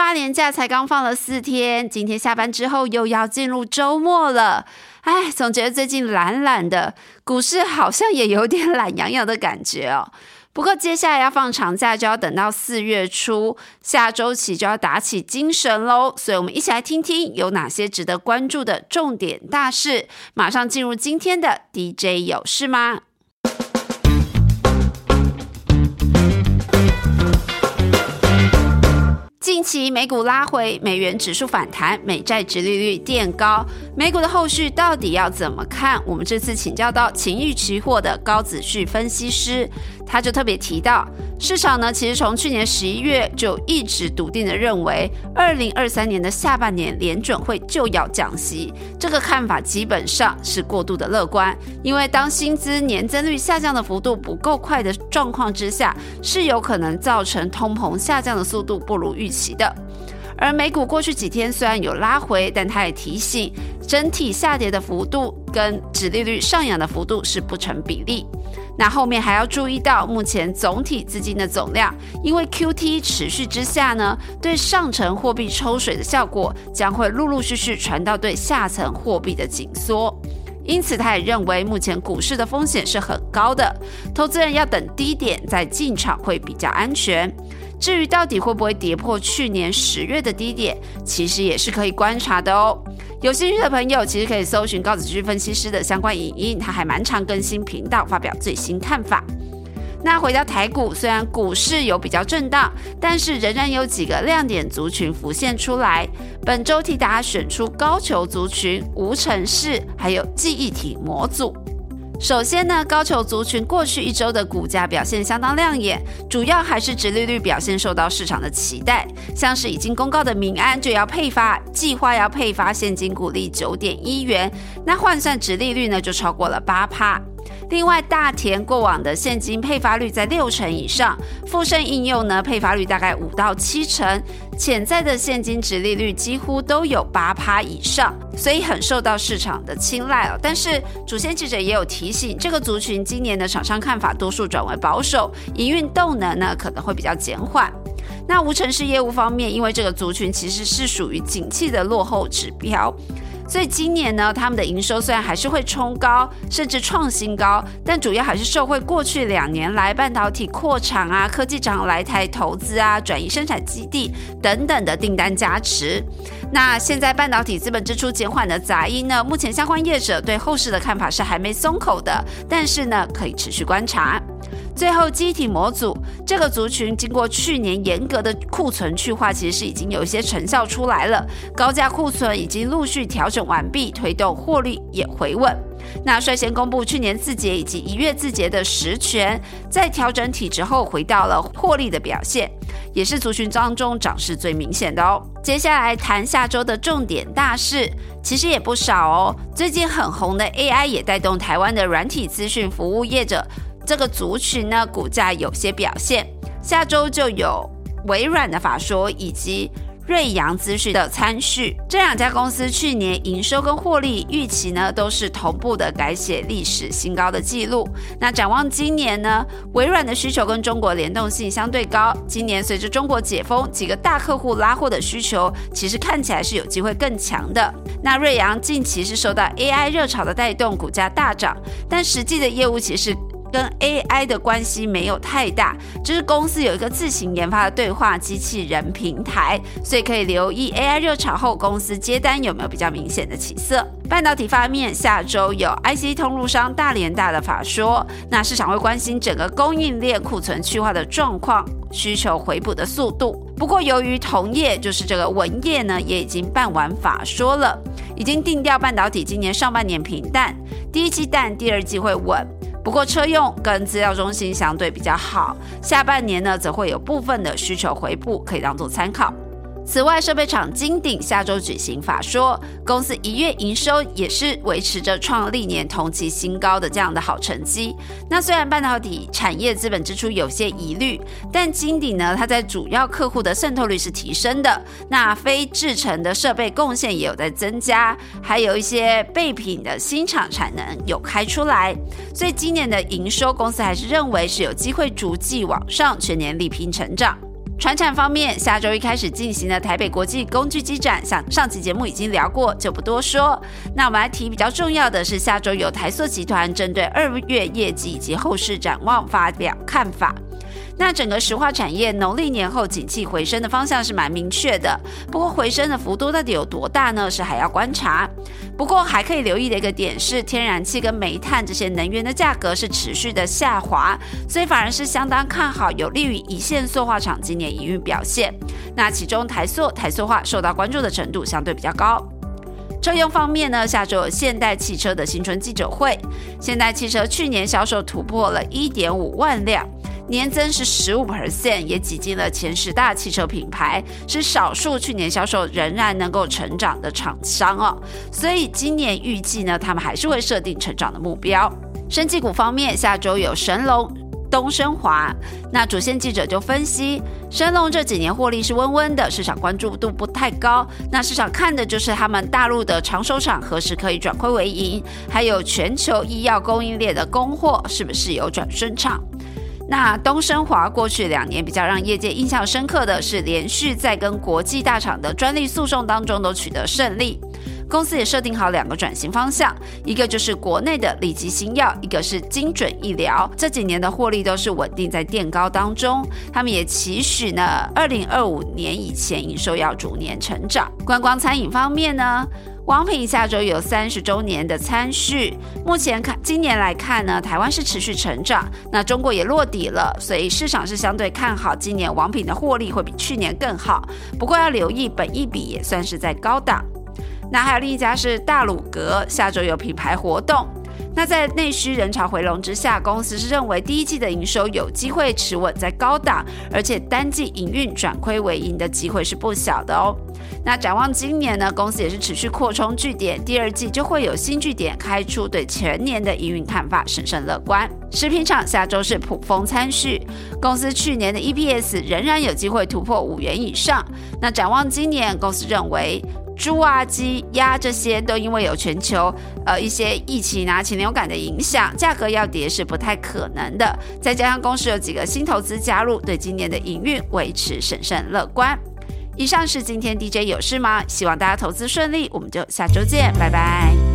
八年假才刚放了四天，今天下班之后又要进入周末了。哎，总觉得最近懒懒的，股市好像也有点懒洋洋的感觉哦。不过接下来要放长假，就要等到四月初，下周起就要打起精神喽。所以，我们一起来听听有哪些值得关注的重点大事。马上进入今天的 DJ 有事吗？近期美股拉回，美元指数反弹，美债直利率垫高，美股的后续到底要怎么看？我们这次请教到情绪期货的高子旭分析师。他就特别提到，市场呢，其实从去年十一月就一直笃定的认为，二零二三年的下半年联准会就要降息。这个看法基本上是过度的乐观，因为当薪资年增率下降的幅度不够快的状况之下，是有可能造成通膨下降的速度不如预期的。而美股过去几天虽然有拉回，但他也提醒，整体下跌的幅度跟指利率上扬的幅度是不成比例。那后面还要注意到，目前总体资金的总量，因为 Q T 持续之下呢，对上层货币抽水的效果将会陆陆续续传到对下层货币的紧缩。因此，他也认为目前股市的风险是很高的，投资人要等低点再进场会比较安全。至于到底会不会跌破去年十月的低点，其实也是可以观察的哦。有兴趣的朋友，其实可以搜寻高子旭分析师的相关影音，他还蛮常更新频道，发表最新看法。那回到台股，虽然股市有比较震荡，但是仍然有几个亮点族群浮现出来。本周替大家选出高球族群、无尘室，还有记忆体模组。首先呢，高球族群过去一周的股价表现相当亮眼，主要还是殖利率表现受到市场的期待。像是已经公告的民安就要配发，计划要配发现金股利九点一元，那换算殖利率呢就超过了八趴。另外，大田过往的现金配发率在六成以上，富盛应用呢配发率大概五到七成，潜在的现金值利率几乎都有八趴以上，所以很受到市场的青睐哦。但是，主线记者也有提醒，这个族群今年的厂商看法多数转为保守，营运动能呢可能会比较减缓。那无城市业务方面，因为这个族群其实是属于景气的落后指标。所以今年呢，他们的营收虽然还是会冲高，甚至创新高，但主要还是受惠过去两年来半导体扩厂啊、科技厂来台投资啊、转移生产基地等等的订单加持。那现在半导体资本支出减缓的杂音呢，目前相关业者对后市的看法是还没松口的，但是呢，可以持续观察。最后，机体模组这个族群经过去年严格的库存去化，其实是已经有一些成效出来了。高价库存已经陆续调整完毕，推动获利也回稳。那率先公布去年字节以及一月字节的实权，在调整体质后回到了获利的表现，也是族群当中涨势最明显的哦。接下来谈下周的重点大事，其实也不少哦。最近很红的 AI 也带动台湾的软体资讯服务业者。这个族群呢，股价有些表现。下周就有微软的法说以及瑞阳资讯的参序，这两家公司去年营收跟获利预期呢，都是同步的改写历史新高的记录。那展望今年呢，微软的需求跟中国联动性相对高，今年随着中国解封，几个大客户拉货的需求，其实看起来是有机会更强的。那瑞阳近期是受到 AI 热潮的带动，股价大涨，但实际的业务其实。跟 AI 的关系没有太大，就是公司有一个自行研发的对话机器人平台，所以可以留意 AI 热潮后公司接单有没有比较明显的起色。半导体方面，下周有 IC 通路商大连大的法说，那市场会关心整个供应链库存去化的状况，需求回补的速度。不过由于同业就是这个文业呢，也已经办完法说了，已经定调半导体今年上半年平淡，第一季淡，第二季会稳。不过车用跟资料中心相对比较好，下半年呢则会有部分的需求回补，可以当做参考。此外，设备厂金鼎下周举行法说，公司一月营收也是维持着创历年同期新高的这样的好成绩。那虽然半导体产业资本支出有些疑虑，但金鼎呢，它在主要客户的渗透率是提升的，那非制成的设备贡献也有在增加，还有一些备品的新厂产能有开出来，所以今年的营收公司还是认为是有机会逐季往上，全年力拼成长。船产方面，下周一开始进行的台北国际工具机展，像上期节目已经聊过，就不多说。那我们来提比较重要的是，下周有台塑集团针对二月业绩以及后市展望发表看法。那整个石化产业农历年后景气回升的方向是蛮明确的，不过回升的幅度到底有多大呢？是还要观察。不过还可以留意的一个点是，天然气跟煤炭这些能源的价格是持续的下滑，所以反而是相当看好，有利于一线塑化厂今年营运表现。那其中台塑、台塑化受到关注的程度相对比较高。车用方面呢，下周有现代汽车的新春记者会，现代汽车去年销售突破了一点五万辆。年增是十五 percent，也挤进了前十大汽车品牌，是少数去年销售仍然能够成长的厂商哦。所以今年预计呢，他们还是会设定成长的目标。生技股方面，下周有神龙、东升华。那主线记者就分析，神龙这几年获利是温温的，市场关注度不太高。那市场看的就是他们大陆的长手厂何时可以转亏为盈，还有全球医药供应链的供货是不是有转顺畅。那东升华过去两年比较让业界印象深刻的是，连续在跟国际大厂的专利诉讼当中都取得胜利。公司也设定好两个转型方向，一个就是国内的立即新药，一个是精准医疗。这几年的获利都是稳定在垫高当中。他们也期许呢，二零二五年以前营收要逐年成长。观光餐饮方面呢？王品下周有三十周年的参序，目前看今年来看呢，台湾是持续成长，那中国也落底了，所以市场是相对看好今年王品的获利会比去年更好。不过要留意，本一笔也算是在高档。那还有另一家是大鲁阁，下周有品牌活动。那在内需人潮回笼之下，公司是认为第一季的营收有机会持稳在高档，而且单季营运转亏为盈的机会是不小的哦。那展望今年呢，公司也是持续扩充据点，第二季就会有新据点开出，对全年的营运看法审慎乐观。食品厂下周是普丰参序，公司去年的 EPS 仍然有机会突破五元以上。那展望今年，公司认为猪啊、鸡、鸭这些都因为有全球呃一些疫情啊、禽流感的影响，价格要跌是不太可能的。再加上公司有几个新投资加入，对今年的营运维持审慎乐观。以上是今天 DJ 有事吗？希望大家投资顺利，我们就下周见，拜拜。